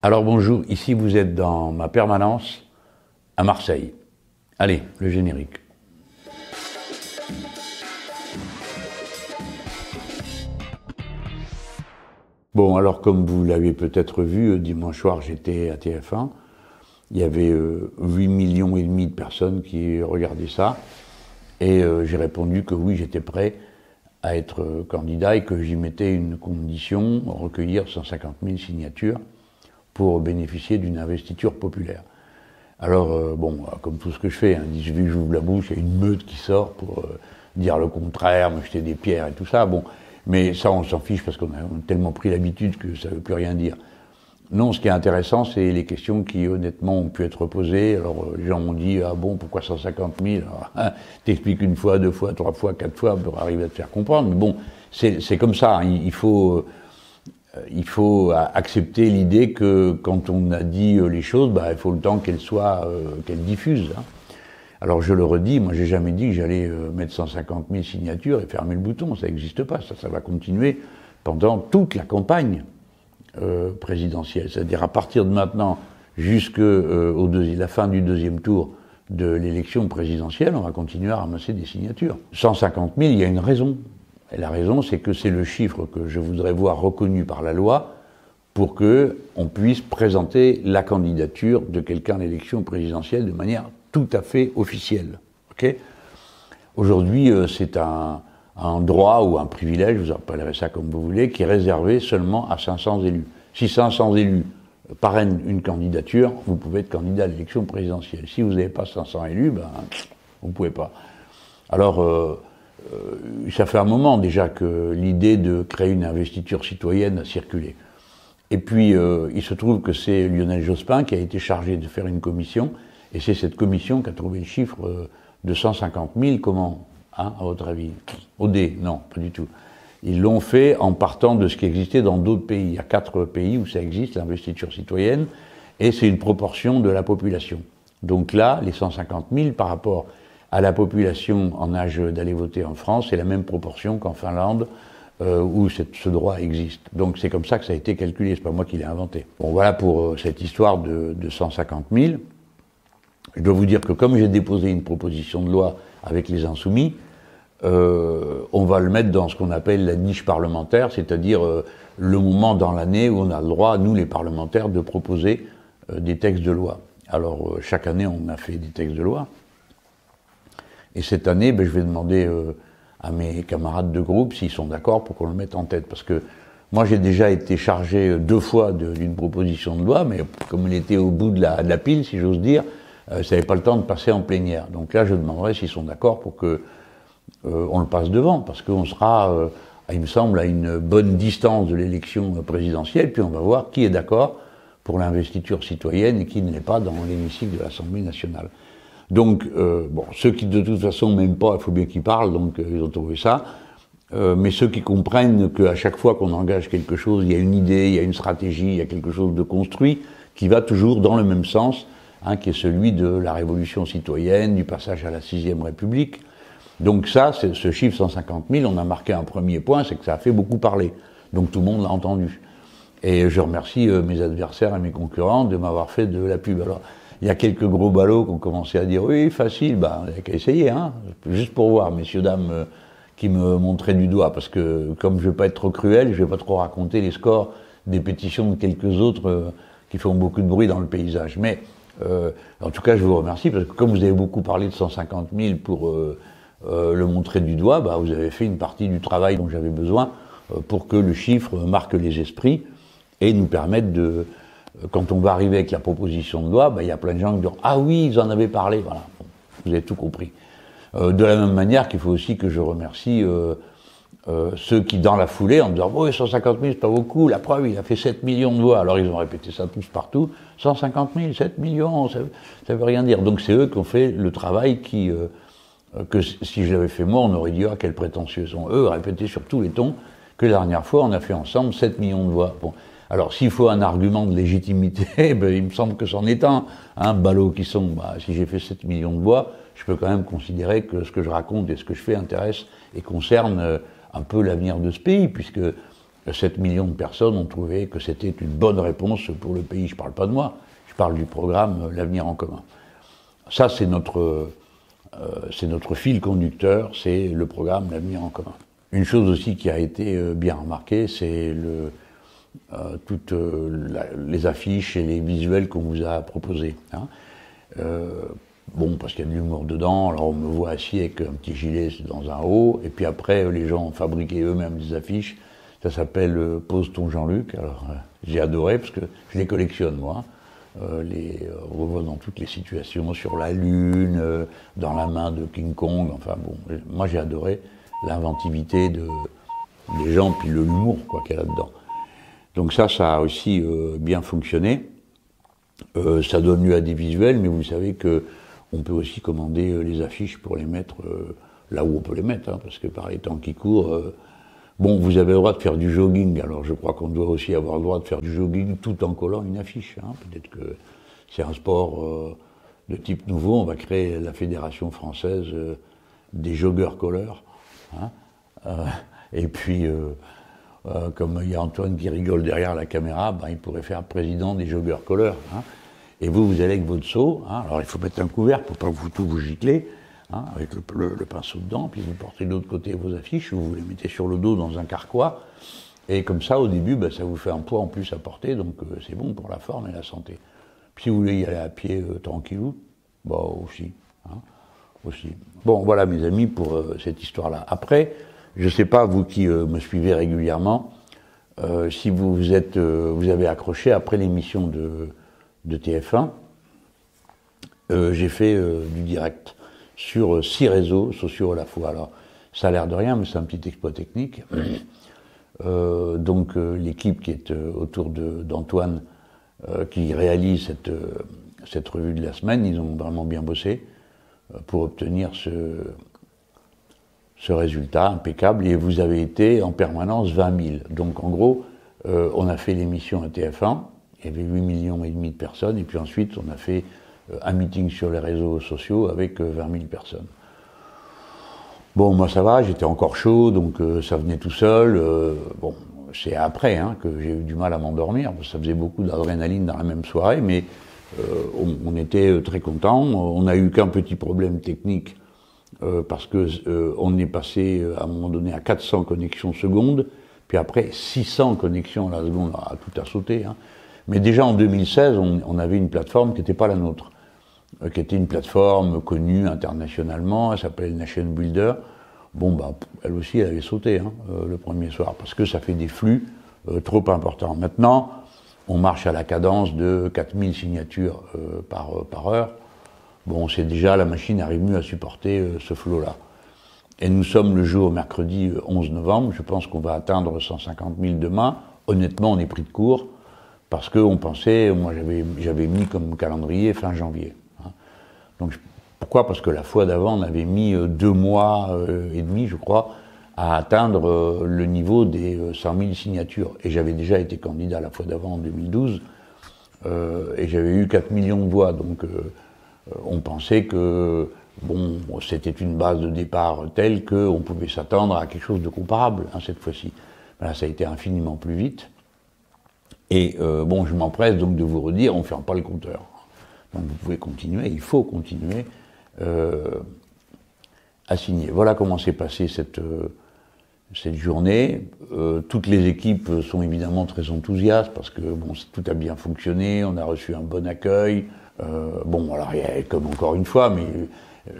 Alors bonjour, ici vous êtes dans ma permanence à Marseille. Allez, le générique. Bon, alors comme vous l'avez peut-être vu, euh, dimanche soir j'étais à TF1. Il y avait 8 euh, millions et demi de personnes qui regardaient ça. Et euh, j'ai répondu que oui, j'étais prêt à être candidat et que j'y mettais une condition, recueillir 150 000 signatures pour bénéficier d'une investiture populaire. Alors, euh, bon, comme tout ce que je fais, hein, je j'ouvre la bouche, il y a une meute qui sort pour euh, dire le contraire, me jeter des pierres et tout ça. Bon, mais ça, on s'en fiche parce qu'on a, tellement pris l'habitude que ça ne veut plus rien dire. Non, ce qui est intéressant, c'est les questions qui, honnêtement, ont pu être posées. Alors, euh, les gens m'ont dit, ah bon, pourquoi 150 000 hein, T'expliques une fois, deux fois, trois fois, quatre fois pour arriver à te faire comprendre. Mais bon, c'est comme ça. Hein, il faut euh, il faut accepter l'idée que quand on a dit euh, les choses, bah, il faut le temps qu'elles soient, euh, qu'elles diffusent. Hein. Alors je le redis, moi j'ai jamais dit que j'allais mettre 150 000 signatures et fermer le bouton, ça n'existe pas, ça, ça va continuer pendant toute la campagne présidentielle. C'est-à-dire à partir de maintenant jusqu'à la fin du deuxième tour de l'élection présidentielle, on va continuer à ramasser des signatures. 150 000, il y a une raison. Et la raison, c'est que c'est le chiffre que je voudrais voir reconnu par la loi pour que on puisse présenter la candidature de quelqu'un à l'élection présidentielle de manière tout à fait officielle. Aujourd'hui, euh, c'est un, droit ou un privilège, vous appellerez ça comme vous voulez, qui est réservé seulement à 500 élus. Si 500 élus parrainent une candidature, vous pouvez être candidat à l'élection présidentielle. Si vous n'avez pas 500 élus, ben, vous ne pouvez pas. Alors, euh, ça fait un moment déjà que l'idée de créer une investiture citoyenne a circulé. Et puis, euh, il se trouve que c'est Lionel Jospin qui a été chargé de faire une commission, et c'est cette commission qui a trouvé le chiffre euh, de 150 000. Comment hein, À votre avis? Au dé Non, pas du tout. Ils l'ont fait en partant de ce qui existait dans d'autres pays. Il y a quatre pays où ça existe, l'investiture citoyenne, et c'est une proportion de la population. Donc là, les 150 000 par rapport à la population en âge d'aller voter en France, c'est la même proportion qu'en Finlande, euh, où ce droit existe. Donc c'est comme ça que ça a été calculé, c'est pas moi qui l'ai inventé. Bon voilà pour euh, cette histoire de, de 150 000. Je dois vous dire que comme j'ai déposé une proposition de loi avec les insoumis, euh, on va le mettre dans ce qu'on appelle la niche parlementaire, c'est-à-dire le moment dans l'année où on a le droit, nous les parlementaires, de proposer des textes de loi. Alors chaque année on a fait des textes de loi. Et cette année, ben, je vais demander euh, à mes camarades de groupe s'ils sont d'accord pour qu'on le mette en tête. Parce que moi, j'ai déjà été chargé euh, deux fois d'une proposition de loi, mais comme il était au bout de la, pile, si j'ose dire, euh, ça n'avait pas le temps de passer en plénière. Donc là, je demanderai s'ils sont d'accord pour que on le passe devant, parce qu'on sera, il me semble, à une bonne distance de l'élection présidentielle, puis on va voir qui est d'accord pour l'investiture citoyenne et qui ne l'est pas dans l'hémicycle de l'Assemblée nationale. Donc, euh, bon, ceux qui de toute façon m'aiment pas, il faut bien qu'ils parlent, donc euh, ils ont trouvé ça. Euh, mais ceux qui comprennent qu'à chaque fois qu'on engage quelque chose, il y a une idée, il y a une stratégie, il y a quelque chose de construit qui va toujours dans le même sens, hein, qui est celui de la révolution citoyenne, du passage à la sixième République. Donc ça, ce chiffre 150 000, on a marqué un premier point, c'est que ça a fait beaucoup parler. Donc tout le monde l'a entendu. Et je remercie euh, mes adversaires et mes concurrents de m'avoir fait de la pub. Alors, il y a quelques gros ballots qui ont commencé à dire oui, facile, bah, il n'y a qu'à essayer, hein, juste pour voir, messieurs, dames, euh, qui me montraient du doigt, parce que comme je ne veux pas être trop cruel, je ne vais pas trop raconter les scores des pétitions de quelques autres euh, qui font beaucoup de bruit dans le paysage. Mais euh, en tout cas, je vous remercie, parce que comme vous avez beaucoup parlé de 150 000 pour le montrer du doigt, bah, vous avez fait une partie du travail dont j'avais besoin pour que le chiffre marque les esprits et nous permette de quand on va arriver avec la proposition de loi, ben, il y a plein de gens qui disent Ah oui, ils en avaient parlé. Voilà, vous avez tout compris. Euh, de la même manière qu'il faut aussi que je remercie euh, euh, ceux qui, dans la foulée, en disant Oui, 150 000, c'est pas beaucoup, la preuve, il a fait 7 millions de voix. Alors ils ont répété ça tous partout 150 000, 7 millions, ça, veut rien dire. Donc c'est eux qui ont fait le travail qui. que si je l'avais fait moi, on aurait dit Ah, quels prétentieux sont eux, répéter sur tous les tons que la dernière fois, on a fait ensemble 7 millions de voix. Bon. Alors s'il faut un argument de légitimité, ben, il me semble que c'en est un. Un ballot qui sont, bah, si j'ai fait 7 millions de voix, je peux quand même considérer que ce que je raconte et ce que je fais intéresse et concerne euh, un peu l'avenir de ce pays, puisque 7 millions de personnes ont trouvé que c'était une bonne réponse pour le pays. Je ne parle pas de moi, je parle du programme L'avenir en commun. Ça, c'est notre, c'est notre fil conducteur, c'est le programme L'avenir en commun. Une chose aussi qui a été bien remarquée, c'est le, euh, toutes euh, les affiches et les visuels qu'on vous a proposés. Hein. Euh, bon, parce qu'il y a de l'humour dedans, alors on me voit assis avec un petit gilet dans un haut, et puis après, les gens ont fabriqué eux-mêmes des affiches. Ça s'appelle Pose ton Jean-Luc. Alors, j'ai adoré parce que je les collectionne, moi. les revois dans toutes les situations, sur la Lune, dans la main de King Kong. Enfin bon, moi j'ai adoré l'inventivité de, des gens, puis l'humour quoi qu'il y a là-dedans. Donc ça, ça a aussi euh, bien fonctionné. Euh, ça donne lieu à des visuels, mais vous savez que on peut aussi commander euh, les affiches pour les mettre là où on peut les mettre, hein, parce que par les temps qui courent, bon, vous avez le droit de faire du jogging, alors je crois qu'on doit aussi avoir le droit de faire du jogging tout en collant une affiche. Hein. Peut-être que c'est un sport de type nouveau, on va créer la fédération française des joggeurs colleurs. Hein. et puis euh, comme il y a Antoine qui rigole derrière la caméra, ben, il pourrait faire président des joggeurs colleurs. Hein. Et vous, vous allez avec votre seau. Hein. alors il faut mettre un couvert pour pas vous tout vous giclez, hein, avec le, pinceau dedans, puis vous portez de l'autre côté vos affiches, ou vous les mettez sur le dos dans un carquois. Et comme ça, au début, ben, ça vous fait un poids en plus à porter, donc euh, c'est bon pour la forme et la santé. Puis si vous voulez y aller à pied euh, tranquillou, bah aussi, aussi. Bon, voilà mes amis pour cette histoire-là. Après, je ne sais pas, vous qui euh, me suivez régulièrement, euh, si vous, êtes, euh, vous avez accroché après l'émission de, de, TF1, j'ai fait du direct sur six réseaux sociaux à la fois. Alors, ça a l'air de rien, mais c'est un petit exploit technique. donc, l'équipe qui est autour d'Antoine, qui réalise cette, cette revue de la semaine, ils ont vraiment bien bossé pour obtenir ce, ce résultat impeccable et vous avez été en permanence 20 000. Donc en gros, euh, on a fait l'émission à TF1, il y avait 8 millions et demi de personnes, et puis ensuite on a fait euh, un meeting sur les réseaux sociaux avec 20 euh, 000 personnes. Bon, moi ça va, j'étais encore chaud, donc ça venait tout seul. bon, c'est après hein, que j'ai eu du mal à m'endormir, ça faisait beaucoup d'adrénaline dans la même soirée, mais on, on, était très contents. On n'a eu qu'un petit problème technique euh, parce que euh, on est passé euh, à un moment donné à 400 connexions secondes, puis après 600 connexions à la seconde, à tout a sauté. Hein. Mais déjà en 2016, on, on avait une plateforme qui n'était pas la nôtre, qui était une plateforme connue internationalement, elle s'appelle Nation Builder. Bon, bah, elle aussi, elle avait sauté hein, le premier soir, parce que ça fait des flux trop importants. Maintenant, on marche à la cadence de 4000 signatures par, par heure. Bon, c'est déjà, la machine arrive mieux à supporter euh, ce flot-là. Et nous sommes le jour mercredi 11 euh, novembre, je pense qu'on va atteindre 150 000 demain. Honnêtement, on est pris de court, parce qu'on pensait, moi j'avais mis comme calendrier fin janvier. Hein. Donc pourquoi? Parce que la fois d'avant, on avait mis euh, deux mois et demi, je crois, à atteindre le niveau des 100 000 signatures. Et j'avais déjà été candidat la fois d'avant en 2012, et j'avais eu 4 millions de voix. Donc euh, on pensait que c'était une base de départ telle qu'on pouvait s'attendre à quelque chose de comparable hein, cette fois-ci. Ça a été infiniment plus vite. Et euh, bon, je m'empresse donc de vous redire, on ne ferme pas le compteur. Vous pouvez continuer, il faut continuer euh, à signer. Voilà comment s'est passée cette, journée. toutes les équipes sont évidemment très enthousiastes parce que tout a bien fonctionné, on a reçu un bon accueil. Euh, bon, alors, y a, comme encore une fois, mais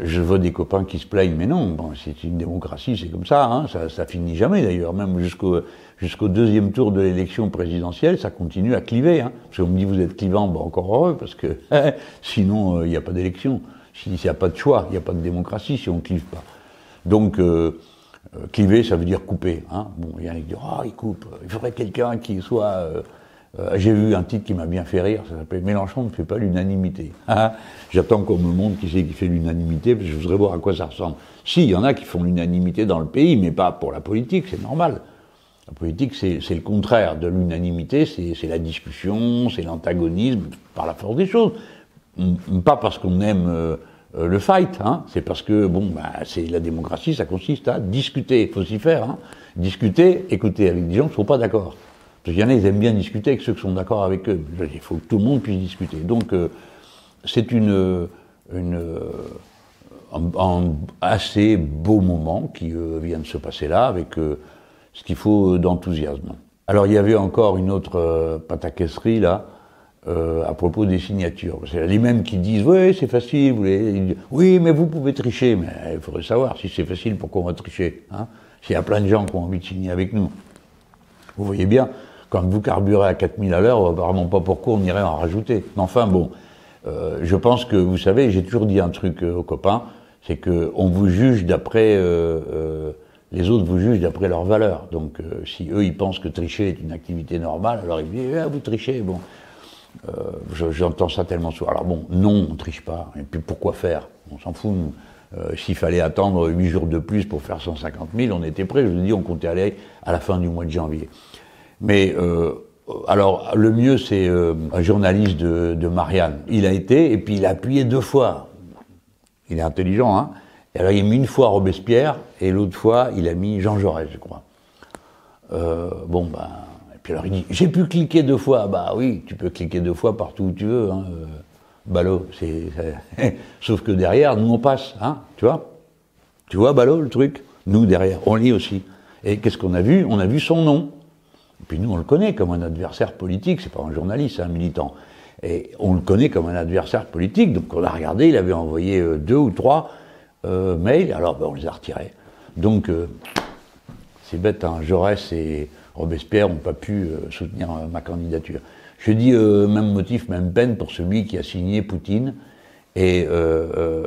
je vois des copains qui se plaignent, mais non, bon, c'est une démocratie, c'est comme ça, hein, ça, ça finit jamais d'ailleurs, même jusqu'au jusqu'au deuxième tour de l'élection présidentielle, ça continue à cliver. Hein, parce qu'on me dit vous êtes clivant, bon, encore heureux, parce que sinon euh, il n'y a pas d'élection. S'il n'y a pas de choix, il n'y a pas de démocratie si on ne clive pas. Donc euh, euh, cliver, ça veut dire couper. Hein. Bon, il y en a qui disent oh, il coupe, il faudrait quelqu'un qui soit euh, j'ai vu un titre qui m'a bien fait rire, ça s'appelle Mélenchon ne fait pas l'unanimité. Ah, j'attends qu'on me montre qui c'est qui fait l'unanimité, parce que je voudrais voir à quoi ça ressemble. Si, il y en a qui font l'unanimité dans le pays, mais pas pour la politique, c'est normal. La politique, c'est le contraire de l'unanimité, c'est la discussion, c'est l'antagonisme, par la force des choses. Pas parce qu'on aime euh, le fight. Hein. C'est parce que, bon, bah, c'est la démocratie, ça consiste à discuter. Il faut s'y faire. Hein. Discuter, écouter avec des gens qui ne sont pas d'accord. Parce qu'il y en a, ils aiment bien discuter avec ceux qui sont d'accord avec eux. Il faut que tout le monde puisse discuter. Donc, c'est une, un, assez beau moment qui vient de se passer là, avec ce qu'il faut d'enthousiasme. Alors il y avait encore une autre euh, pataquesserie là, euh, à propos des signatures. C'est les mêmes qui disent oui c'est facile, vous oui mais vous pouvez tricher, mais il faudrait savoir si c'est facile pourquoi on va tricher. Hein S'il y a plein de gens qui ont envie de signer avec nous. Vous voyez bien, quand vous carburez à 4000 à l'heure, vraiment pas pourquoi on irait en rajouter. Enfin bon, euh, je pense que vous savez, j'ai toujours dit un truc aux copains, c'est que on vous juge d'après les autres vous jugent d'après leurs valeurs. Donc, euh, si eux, ils pensent que tricher est une activité normale, alors ils disent, ah, vous trichez, bon. Euh, j'entends ça tellement souvent. Alors bon, non, on triche pas. Et puis pourquoi faire? On s'en fout, euh, S'il fallait attendre 8 jours de plus pour faire 150 000, on était prêt. Je vous dis, on comptait aller à la fin du mois de janvier. Mais alors, le mieux, c'est un journaliste de, Marianne. Il a été, et puis il a appuyé deux fois. Il est intelligent, hein alors il a mis une fois Robespierre et l'autre fois il a mis Jean Jaurès, je crois. Euh, bon ben, et puis alors il dit j'ai pu cliquer deux fois. Bah oui, tu peux cliquer deux fois partout où tu veux. Hein. Euh, Ballot, c'est, sauf que derrière nous on passe, hein, tu vois. Tu vois Ballot le truc? Nous derrière, on lit aussi. Et qu'est-ce qu'on a vu? On a vu son nom. Et puis nous on le connaît comme un adversaire politique. C'est pas un journaliste, c'est un militant. Et on le connaît comme un adversaire politique. Donc on a regardé, il avait envoyé euh, deux ou trois euh, mail, alors ben, on les a retirés. Donc, euh, c'est bête, hein, Jaurès et Robespierre n'ont pas pu soutenir ma candidature. Je dis même motif, même peine pour celui qui a signé Poutine, et,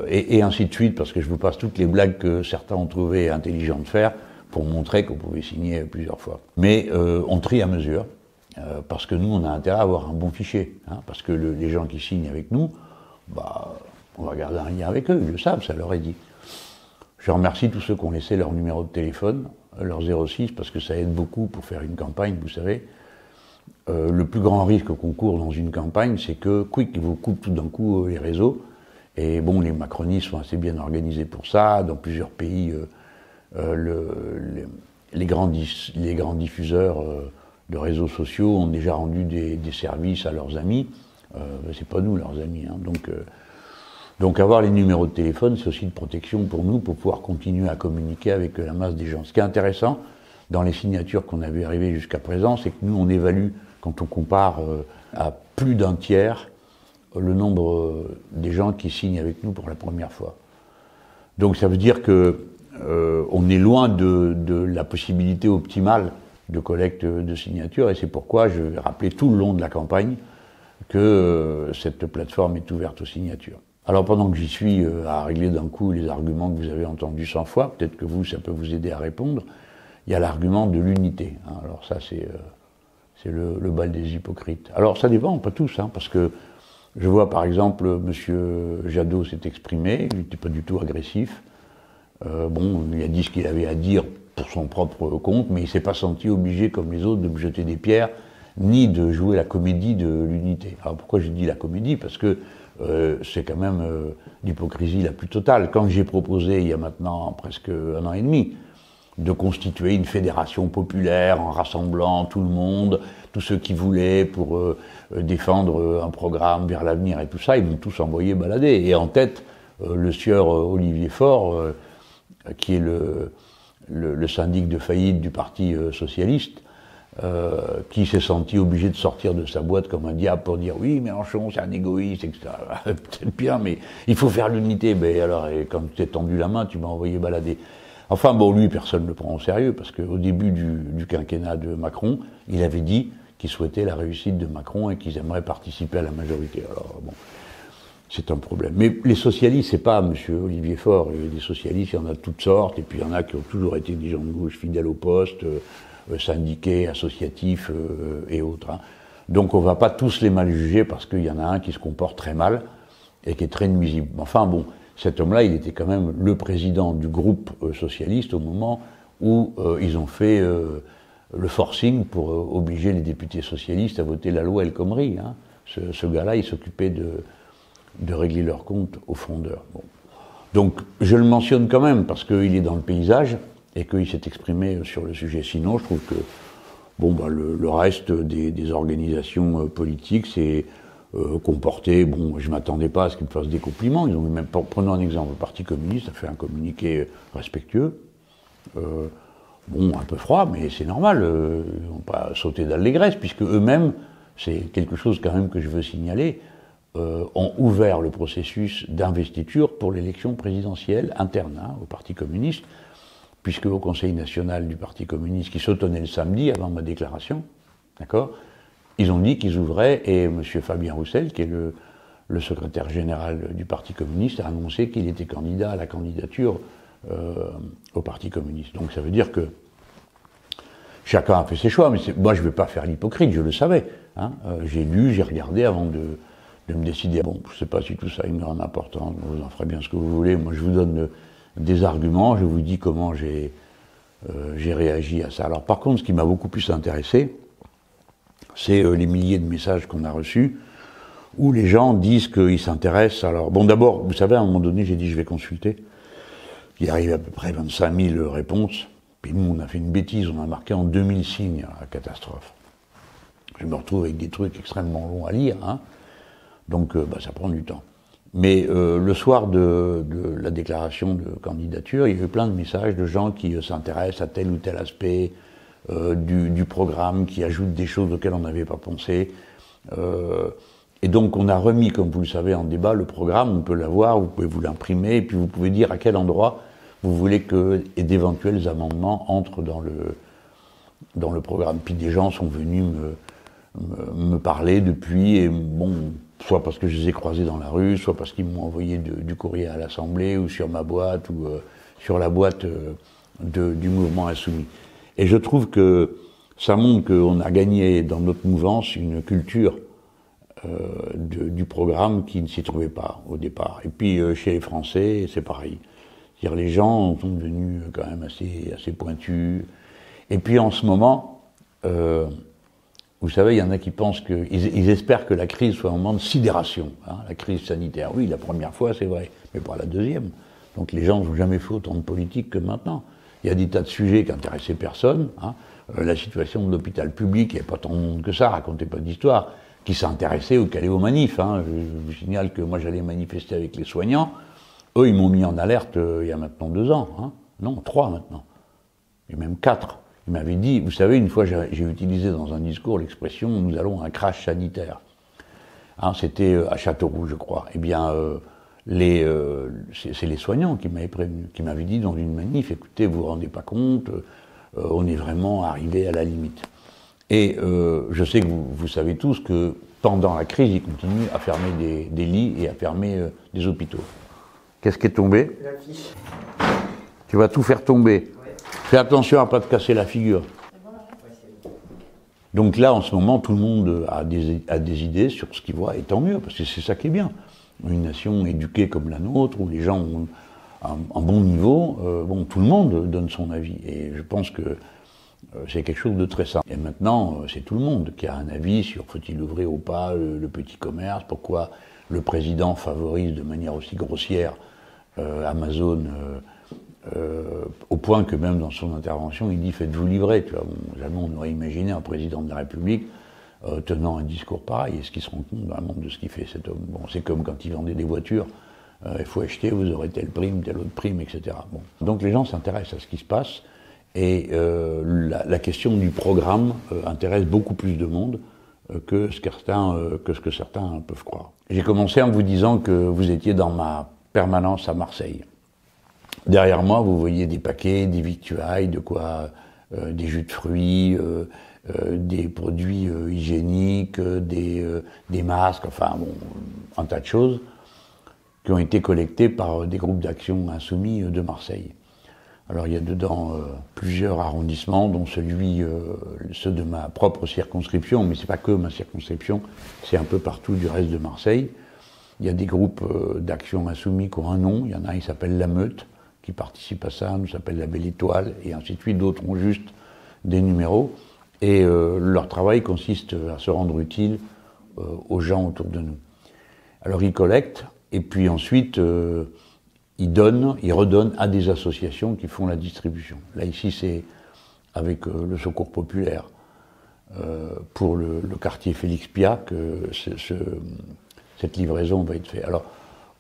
et, ainsi de suite, parce que je vous passe toutes les blagues que certains ont trouvé intelligents de faire pour montrer qu'on pouvait signer plusieurs fois. Mais on trie à mesure, parce que nous, on a intérêt à avoir un bon fichier, hein, parce que les gens qui signent avec nous, bah, on va garder un lien avec eux, ils le savent, ça leur est dit. Je remercie tous ceux qui ont laissé leur numéro de téléphone, euh, leur 06, parce que ça aide beaucoup pour faire une campagne, vous savez. Euh, le plus grand risque qu'on court dans une campagne, c'est que Quick vous coupe tout d'un coup euh, les réseaux. Et bon, les macronistes sont assez bien organisés pour ça. Dans plusieurs pays, les, grands les, grands diffuseurs de réseaux sociaux ont déjà rendu des, services à leurs amis. c'est pas nous, leurs amis. Hein. donc donc avoir les numéros de téléphone, c'est aussi une protection pour nous, pour pouvoir continuer à communiquer avec la masse des gens. Ce qui est intéressant dans les signatures qu'on a vu arriver jusqu'à présent, c'est que nous, on évalue, quand on compare euh, à plus d'un tiers, le nombre euh, des gens qui signent avec nous pour la première fois. Donc ça veut dire que euh, on est loin de, la possibilité optimale de collecte de signatures, et c'est pourquoi je vais rappeler tout le long de la campagne que cette plateforme est ouverte aux signatures. Alors pendant que j'y suis euh, à régler d'un coup les arguments que vous avez entendus 100 fois, peut-être que vous, ça peut vous aider à répondre, il y a l'argument de l'unité. Hein. Alors ça, c'est euh, le, bal des hypocrites. Alors ça dépend, pas tous, hein, parce que je vois par exemple M. Jadot s'est exprimé, il n'était pas du tout agressif. Euh, bon, il a dit ce qu'il avait à dire pour son propre compte, mais il s'est pas senti obligé, comme les autres, de me jeter des pierres, ni de jouer la comédie de l'unité. Alors pourquoi j'ai dit la comédie? Parce que euh, c'est quand même euh, l'hypocrisie la plus totale. Quand j'ai proposé, il y a maintenant presque un an et demi, de constituer une fédération populaire en rassemblant tout le monde, tous ceux qui voulaient pour défendre un programme vers l'avenir et tout ça, ils m'ont tous envoyé balader. Et en tête, le sieur Olivier Faure, qui est le, le, syndic de faillite du Parti socialiste, euh, qui s'est senti obligé de sortir de sa boîte comme un diable pour dire oui, Mélenchon, c'est un égoïste, etc. Peut-être bien, mais il faut faire l'unité. Ben alors, et quand tu t'es tendu la main, tu m'as envoyé balader. Enfin, bon, lui, personne ne le prend au sérieux, parce qu'au début du, du, quinquennat de Macron, il avait dit qu'il souhaitait la réussite de Macron et qu'ils aimeraient participer à la majorité. Alors, bon, c'est un problème. Mais les socialistes, c'est pas M. Olivier Faure. Les socialistes, il y en a de toutes sortes, et puis il y en a qui ont toujours été des gens de gauche fidèles au poste. Euh, syndiqués, associatifs euh, et autres. Hein. Donc on va pas tous les mal juger parce qu'il y en a un qui se comporte très mal et qui est très nuisible. Enfin bon, cet homme-là, il était quand même le président du groupe euh, socialiste au moment où ils ont fait le forcing pour obliger les députés socialistes à voter la loi El Khomri. Hein. Ce, gars-là, il s'occupait de, de régler leurs comptes aux frondeurs. Donc je le mentionne quand même parce qu'il est dans le paysage et qu'il s'est exprimé sur le sujet. Sinon, je trouve que bon, bah, le, reste des, organisations euh, politiques s'est euh, comporté. Bon, je m'attendais pas à ce qu'ils me fassent des compliments. Ils ont même, prenons un exemple, le Parti communiste a fait un communiqué respectueux. Euh, bon, un peu froid, mais c'est normal. ils n'ont pas sauté d'allégresse, puisque eux-mêmes, c'est quelque chose quand même que je veux signaler, ont ouvert le processus d'investiture pour l'élection présidentielle interne hein, au Parti communiste puisque au Conseil national du Parti communiste, qui se tenait le samedi avant ma déclaration, d'accord, ils ont dit qu'ils ouvraient, et M. Fabien Roussel, qui est le, secrétaire général du Parti communiste, a annoncé qu'il était candidat à la candidature euh, au Parti communiste. Donc ça veut dire que chacun a fait ses choix, mais moi je ne vais pas faire l'hypocrite, je le savais. Hein. Euh, j'ai lu, j'ai regardé avant de, me décider. Bon, je ne sais pas si tout ça a une grande importance, vous en ferez bien ce que vous voulez. Moi je vous donne des arguments, je vous dis comment euh, j'ai réagi à ça. Alors par contre, ce qui m'a beaucoup plus intéressé, c'est euh, les milliers de messages qu'on a reçus où les gens disent qu'ils s'intéressent. Alors bon, d'abord, vous savez, à un moment donné, j'ai dit je vais consulter. Il arrive à peu près 25 000 réponses. Puis nous, on a fait une bêtise, on a marqué en 2000 signes la catastrophe. Je me retrouve avec des trucs extrêmement longs à lire, hein. Donc euh, bah, ça prend du temps. Mais euh, le soir de, la déclaration de candidature, il y a eu plein de messages de gens qui euh, s'intéressent à tel ou tel aspect euh, du, programme, qui ajoutent des choses auxquelles on n'avait pas pensé. et donc on a remis, comme vous le savez, en débat le programme, on peut l'avoir, vous pouvez vous l'imprimer, et puis vous pouvez dire à quel endroit vous voulez que d'éventuels amendements entrent dans le, dans le programme. Puis des gens sont venus me, me, me parler depuis, et bon, soit parce que je les ai croisés dans la rue, soit parce qu'ils m'ont envoyé du courrier à l'Assemblée ou sur ma boîte ou euh, sur la boîte euh, du mouvement insoumis. Et je trouve que ça montre qu'on a gagné dans notre mouvance une culture euh, du programme qui ne s'y trouvait pas au départ. Et puis chez les Français, c'est pareil. dire les gens sont devenus quand même assez, assez pointus. Et puis en ce moment, vous savez, il y en a qui pensent que, ils, espèrent que la crise soit un moment de sidération, hein, la crise sanitaire. Oui, la première fois, c'est vrai, mais pas la deuxième. Donc les gens n'ont jamais fait autant de politique que maintenant. Il y a des tas de sujets qui intéressaient personne. Hein. Euh, la situation de l'hôpital public, il n'y a pas tant de monde que ça, racontez pas d'histoire, qui s'intéressait au calais aux manifs. Hein. Je, vous signale que moi j'allais manifester avec les soignants. Eux, ils m'ont mis en alerte euh, il y a maintenant deux ans. Hein. Non, trois maintenant. Et même quatre. Il m'avait dit, vous savez, une fois j'ai utilisé dans un discours l'expression nous allons à un crash sanitaire. Hein, C'était euh, à Châteauroux, je crois. Eh bien, euh, euh, c'est les soignants qui m'avaient prévenu, qui m'avaient dit dans une manif, écoutez, vous vous rendez pas compte, on est vraiment arrivé à la limite. Et je sais que vous, savez tous que pendant la crise, ils continuent à fermer des, lits et à fermer des hôpitaux. Qu'est-ce qui est tombé? Tu vas tout faire tomber. Fais attention à ne pas te casser la figure. Donc là, en ce moment, tout le monde a des, idées sur ce qu'il voit, et tant mieux, parce que c'est ça qui est bien. Une nation éduquée comme la nôtre, où les gens ont un, bon niveau, euh, bon, tout le monde donne son avis. Et je pense que euh, c'est quelque chose de très simple. Et maintenant, euh, c'est tout le monde qui a un avis sur faut-il ouvrir ou pas le, petit commerce, pourquoi le président favorise de manière aussi grossière Amazon au point que même dans son intervention, il dit faites-vous livrer. Tu vois, jamais on aurait imaginé un président de la République euh, tenant un discours pareil. Est-ce qu'il se rend compte vraiment de ce qu'il fait cet homme? Bon, c'est comme quand il vendait des voitures. Euh, il faut acheter, vous aurez telle prime, telle autre prime, etc. Bon. Donc les gens s'intéressent à ce qui se passe et la, question du programme intéresse beaucoup plus de monde que ce, que ce que certains peuvent croire. J'ai commencé en vous disant que vous étiez dans ma permanence à Marseille. Derrière moi, vous voyez des paquets, des victuailles, de quoi, euh, des jus de fruits, euh, euh, des produits hygiéniques, des, des, masques, enfin bon, un tas de choses qui ont été collectés par des groupes d'action insoumis de Marseille. Alors il y a dedans plusieurs arrondissements, dont celui, ceux de ma propre circonscription, mais c'est pas que ma circonscription, c'est un peu partout du reste de Marseille. Il y a des groupes d'action insoumis qui ont un nom. Il y en a qui s'appelle La Meute, qui participent à ça, nous s'appelle la Belle Étoile, et ainsi de suite. D'autres ont juste des numéros. Et euh, leur travail consiste à se rendre utile euh, aux gens autour de nous. Alors ils collectent, et puis ensuite, euh, ils donnent, ils redonnent à des associations qui font la distribution. Là, ici, c'est avec le Secours Populaire pour le, quartier Félix Pia que cette livraison va être faite. Alors,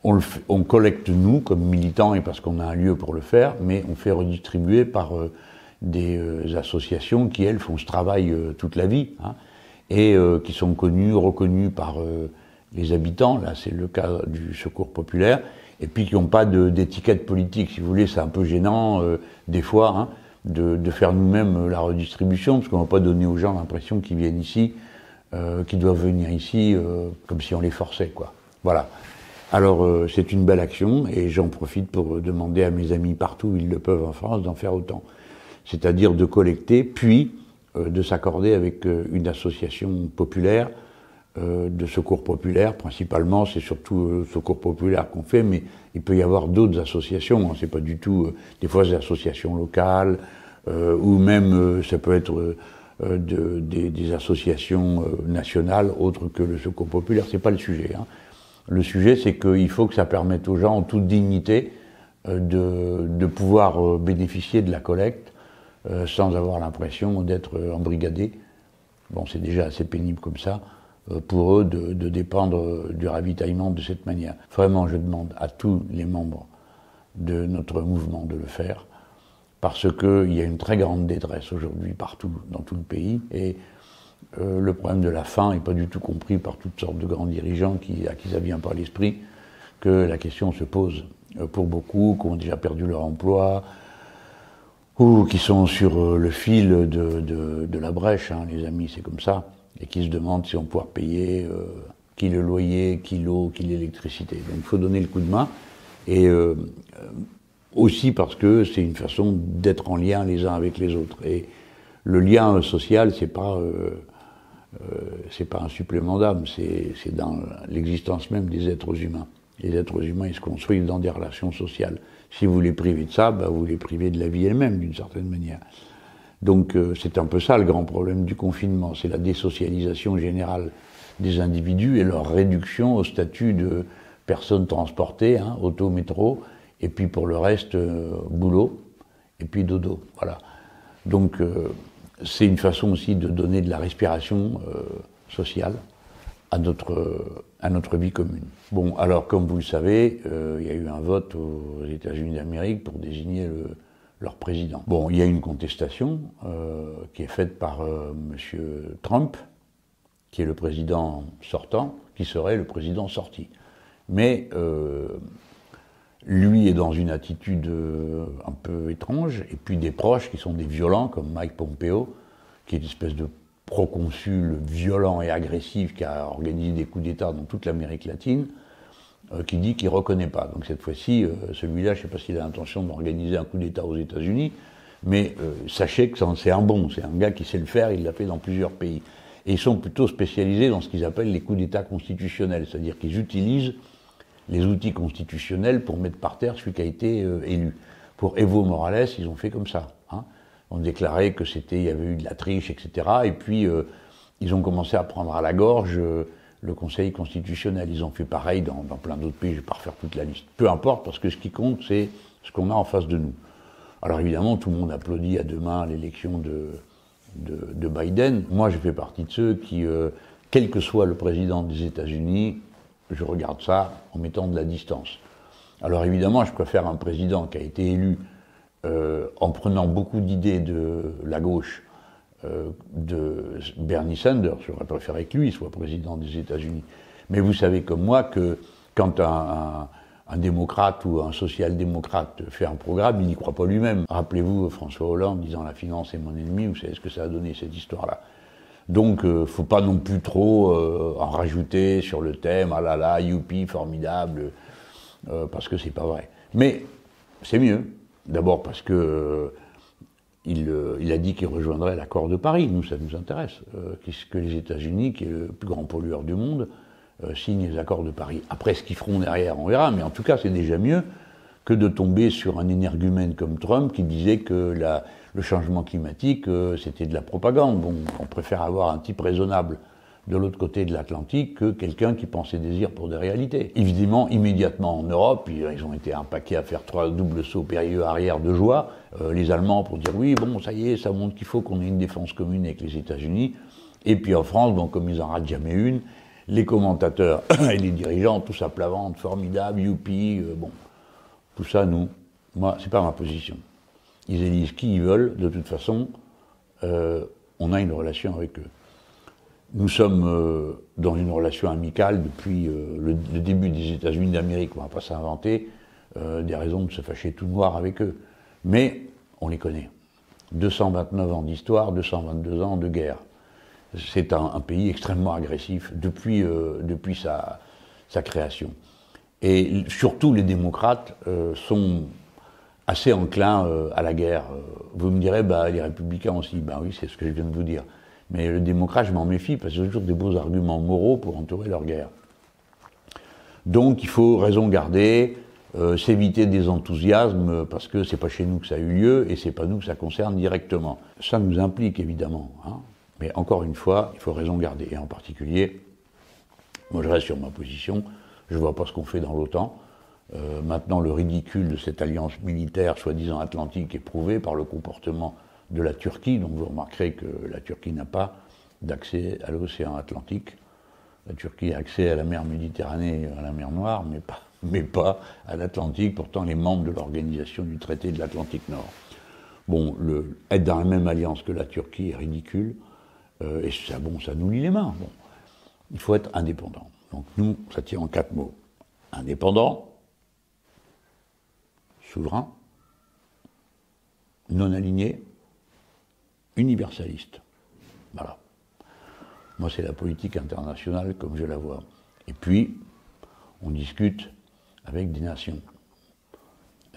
on, le on, collecte nous, comme militants, et parce qu'on a un lieu pour le faire, mais on fait redistribuer par des associations qui, elles, font ce travail toute la vie, hein, et qui sont connues, reconnues par les habitants, là c'est le cas du secours populaire, et puis qui n'ont pas d'étiquette politique. Si vous voulez, c'est un peu gênant euh, des fois hein, de, faire nous-mêmes la redistribution, parce qu'on ne va pas donner aux gens l'impression qu'ils viennent ici, euh, qu'ils doivent venir ici euh, comme si on les forçait. quoi. Voilà. Alors euh, c'est une belle action, et j'en profite pour demander à mes amis partout où ils le peuvent en France d'en faire autant. C'est-à-dire de collecter, puis de s'accorder avec une association populaire euh, de secours populaire, principalement, c'est surtout euh, secours populaire qu'on fait, mais il peut y avoir d'autres associations. Hein, c'est pas du tout euh, des fois des associations locales ou même ça peut être de, des, associations nationales autres que le secours populaire. C'est pas le sujet. Hein. Le sujet, c'est qu'il faut que ça permette aux gens, en toute dignité, de, de, pouvoir bénéficier de la collecte sans avoir l'impression d'être embrigadé. Bon, c'est déjà assez pénible comme ça. Euh, pour eux de, dépendre du ravitaillement de cette manière. Vraiment, je demande à tous les membres de notre mouvement de le faire, parce qu'il y a une très grande détresse aujourd'hui partout dans tout le pays, et euh, le problème de la faim n'est pas du tout compris par toutes sortes de grands dirigeants qui, à qui ça vient par l'esprit, que la question se pose euh, pour beaucoup, qui ont déjà perdu leur emploi, ou qui sont sur le fil de, la brèche, hein, les amis, c'est comme ça et qui se demandent si on pourra payer euh, qui le loyer, qui l'eau, qui l'électricité. Donc il faut donner le coup de main. Et euh, aussi parce que c'est une façon d'être en lien les uns avec les autres. Et le lien social, c'est pas euh, c'est pas un supplément d'âme, c'est dans l'existence même des êtres humains. Les êtres humains, ils se construisent dans des relations sociales. Si vous les privez de ça, bah, vous les privez de la vie elle-même, d'une certaine manière. Donc euh, c'est un peu ça le grand problème du confinement, c'est la désocialisation générale des individus et leur réduction au statut de personnes transportées, hein, auto, métro, et puis pour le reste, euh, boulot, et puis dodo. Voilà. Donc euh, c'est une façon aussi de donner de la respiration sociale à notre, vie commune. Bon, alors comme vous le savez, il y a eu un vote aux États-Unis d'Amérique pour désigner le leur président. Bon, il y a une contestation euh, qui est faite par euh, M. Trump, qui est le président sortant, qui serait le président sorti. Mais euh, lui est dans une attitude un peu étrange, et puis des proches qui sont des violents, comme Mike Pompeo, qui est une espèce de proconsul violent et agressif qui a organisé des coups d'État dans toute l'Amérique latine, euh, qui dit qu'il ne reconnaît pas. Donc cette fois-ci, euh, celui-là, je ne sais pas s'il a l'intention d'organiser un coup d'État aux États-Unis, mais euh, sachez que c'est un bon, c'est un gars qui sait le faire, il l'a fait dans plusieurs pays. Et ils sont plutôt spécialisés dans ce qu'ils appellent les coups d'État constitutionnels, c'est-à-dire qu'ils utilisent les outils constitutionnels pour mettre par terre celui qui a été élu. Pour Evo Morales, ils ont fait comme ça. Hein. On déclarait que c'était, il y avait eu de la triche, etc. Et puis ils ont commencé à prendre à la gorge le Conseil constitutionnel. Ils ont fait pareil dans, plein d'autres pays, je ne vais pas refaire toute la liste. Peu importe, parce que ce qui compte, c'est ce qu'on a en face de nous. Alors évidemment, tout le monde applaudit à demain l'élection de, de, Biden. Moi, je fais partie de ceux qui, euh, quel que soit le président des États-Unis, je regarde ça en mettant de la distance. Alors évidemment, je préfère un président qui a été élu euh, en prenant beaucoup d'idées de la gauche euh, de Bernie Sanders. J'aurais préféré que lui soit président des États-Unis. Mais vous savez comme moi que quand un, démocrate ou un social-démocrate fait un programme, il n'y croit pas lui-même. Rappelez-vous François Hollande disant la finance est mon ennemi, vous savez ce que ça a donné cette histoire-là. Donc, euh, faut pas non plus trop euh, en rajouter sur le thème, ah là là, youpi, formidable, parce que c'est pas vrai. Mais c'est mieux. D'abord parce que euh, il, a dit qu'il rejoindrait l'accord de Paris. Nous, ça nous intéresse. Euh, que les États-Unis, qui est le plus grand pollueur du monde, euh, signent les accords de Paris. Après, ce qu'ils feront derrière, on verra. Mais en tout cas, c'est déjà mieux que de tomber sur un énergumène comme Trump qui disait que le changement climatique, c'était de la propagande. Bon, on préfère avoir un type raisonnable de l'autre côté de l'Atlantique que quelqu'un qui pensait désir pour des réalités. Évidemment, immédiatement en Europe, ils ont été un paquet à faire trois doubles sauts périlleux arrière de joie. Euh, les Allemands pour dire oui, bon, ça y est, ça montre qu'il faut qu'on ait une défense commune avec les États-Unis. Et puis en France, bon, comme ils en ratent jamais une, les commentateurs et les dirigeants, tous à plat formidable, youpi, euh, bon, tout ça, nous, moi, c'est pas ma position. Ils élisent qui ils veulent, de toute façon, euh, on a une relation avec eux. Nous sommes euh, dans une relation amicale depuis euh, le, début des États-Unis d'Amérique. On va pas s'inventer des raisons de se fâcher tout noir avec eux. Mais on les connaît. 229 ans d'histoire, 222 ans de guerre. C'est un, pays extrêmement agressif depuis, depuis sa, création. Et surtout, les démocrates sont assez enclins à la guerre. Vous me direz, bah, les républicains aussi. Ben oui, c'est ce que je viens de vous dire. Mais le démocrate, je m'en méfie parce qu'ils ont toujours des beaux arguments moraux pour entourer leur guerre. Donc il faut raison garder, euh, s'éviter des enthousiasmes parce que c'est pas chez nous que ça a eu lieu et c'est pas nous que ça concerne directement. Ça nous implique évidemment, hein. mais encore une fois, il faut raison garder. Et en particulier, moi je reste sur ma position, je vois pas ce qu'on fait dans l'OTAN. Euh, maintenant, le ridicule de cette alliance militaire soi-disant atlantique est prouvé par le comportement de la Turquie. Donc vous remarquerez que la Turquie n'a pas d'accès à l'océan Atlantique. La Turquie a accès à la mer Méditerranée et à la mer Noire, mais pas, à l'Atlantique. Pourtant, les membres de l'organisation du traité de l'Atlantique Nord. Bon, être dans la même alliance que la Turquie est ridicule. Euh, et ça, bon, ça nous lie les mains. Il faut être indépendant. Donc nous, ça tient en quatre mots. Indépendant, souverain, non aligné, universaliste. Voilà. Moi, c'est la politique internationale comme je la vois. Et puis, on discute avec des nations.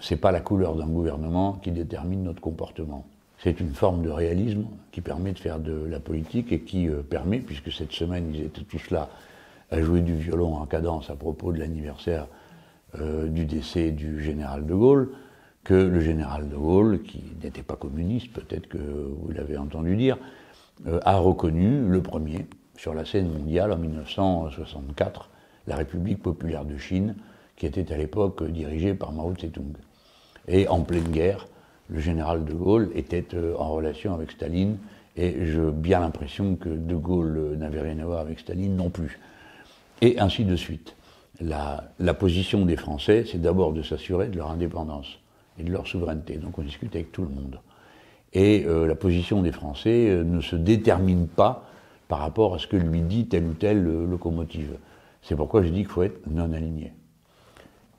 C'est pas la couleur d'un gouvernement qui détermine notre comportement. C'est une forme de réalisme qui permet de faire de la politique et qui euh, permet, puisque cette semaine ils étaient tous là à jouer du violon en cadence à propos de l'anniversaire euh, du décès du général de Gaulle, que le général de Gaulle, qui n'était pas communiste, peut-être que vous l'avez entendu dire, euh, a reconnu le premier, sur la scène mondiale en 1964, la République populaire de Chine, qui était à l'époque dirigée par Mao Tse-tung. Et en pleine guerre, le général de Gaulle était euh, en relation avec Staline, et j'ai bien l'impression que de Gaulle n'avait rien à voir avec Staline non plus. Et ainsi de suite. la position des Français, c'est d'abord de s'assurer de leur indépendance et de leur souveraineté. Donc on discute avec tout le monde. Et euh, la position des Français euh, ne se détermine pas par rapport à ce que lui dit telle ou telle euh, locomotive. C'est pourquoi je dis qu'il faut être non aligné.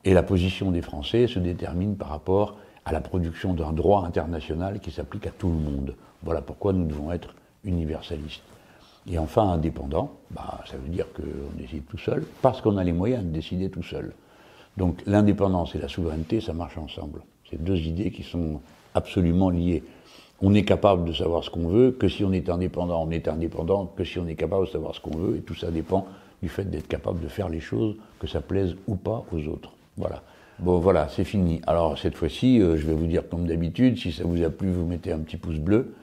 Et la position des Français se détermine par rapport à la production d'un droit international qui s'applique à tout le monde. Voilà pourquoi nous devons être universalistes. Et enfin, indépendant, bah, ça veut dire qu'on décide tout seul, parce qu'on a les moyens de décider tout seul. Donc l'indépendance et la souveraineté, ça marche ensemble. C'est deux idées qui sont absolument liées. On est capable de savoir ce qu'on veut que si on est indépendant. On est indépendant que si on est capable de savoir ce qu'on veut. Et tout ça dépend du fait d'être capable de faire les choses, que ça plaise ou pas aux autres. Voilà. Bon, voilà, c'est fini. Alors, cette fois-ci, euh, je vais vous dire comme d'habitude, si ça vous a plu, vous mettez un petit pouce bleu.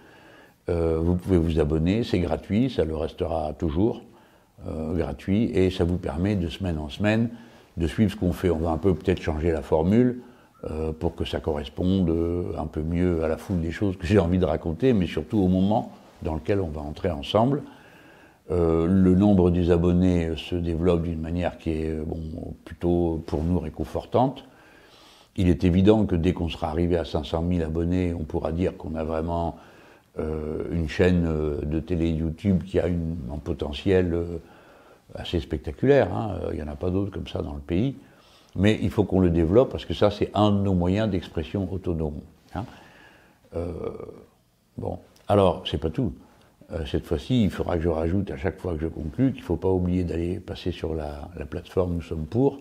Euh, vous pouvez vous abonner, c'est gratuit, ça le restera toujours euh, gratuit, et ça vous permet de semaine en semaine de suivre ce qu'on fait. On va un peu peut-être changer la formule. Euh, pour que ça corresponde euh, un peu mieux à la foule des choses que j'ai envie de raconter, mais surtout au moment dans lequel on va entrer ensemble. Euh, le nombre des abonnés se développe d'une manière qui est bon, plutôt pour nous réconfortante. Il est évident que dès qu'on sera arrivé à 500 000 abonnés, on pourra dire qu'on a vraiment une chaîne de télé YouTube qui a un potentiel assez spectaculaire. Hein. Il n'y en a pas d'autres comme ça dans le pays. Mais il faut qu'on le développe parce que ça, c'est un de nos moyens d'expression autonome. Hein. Euh, bon, alors, c'est pas tout. Euh, cette fois-ci, il faudra que je rajoute à chaque fois que je conclue qu'il ne faut pas oublier d'aller passer sur la, plateforme Nous sommes pour,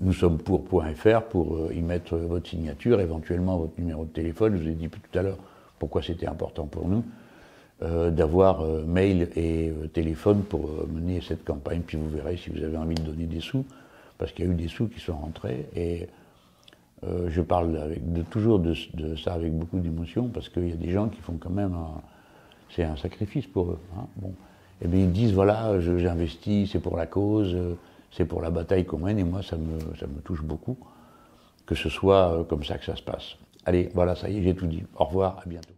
nous sommes pour.fr pour euh, y mettre votre signature, éventuellement votre numéro de téléphone. Je vous ai dit tout à l'heure pourquoi c'était important pour nous euh, d'avoir euh, mail et euh, téléphone pour mener cette campagne. Puis vous verrez si vous avez envie de donner des sous, parce qu'il y a eu des sous qui sont rentrés. Et je parle avec toujours de, ça avec beaucoup d'émotion parce qu'il y a des gens qui font quand même c'est un sacrifice pour eux. Hein. Bon. Et bien ils disent voilà, j'investis, c'est pour la cause, c'est pour la bataille qu'on mène, et moi ça me touche beaucoup que ce soit comme ça que ça se passe. Allez, voilà, ça y est, j'ai tout dit. Au revoir, à bientôt.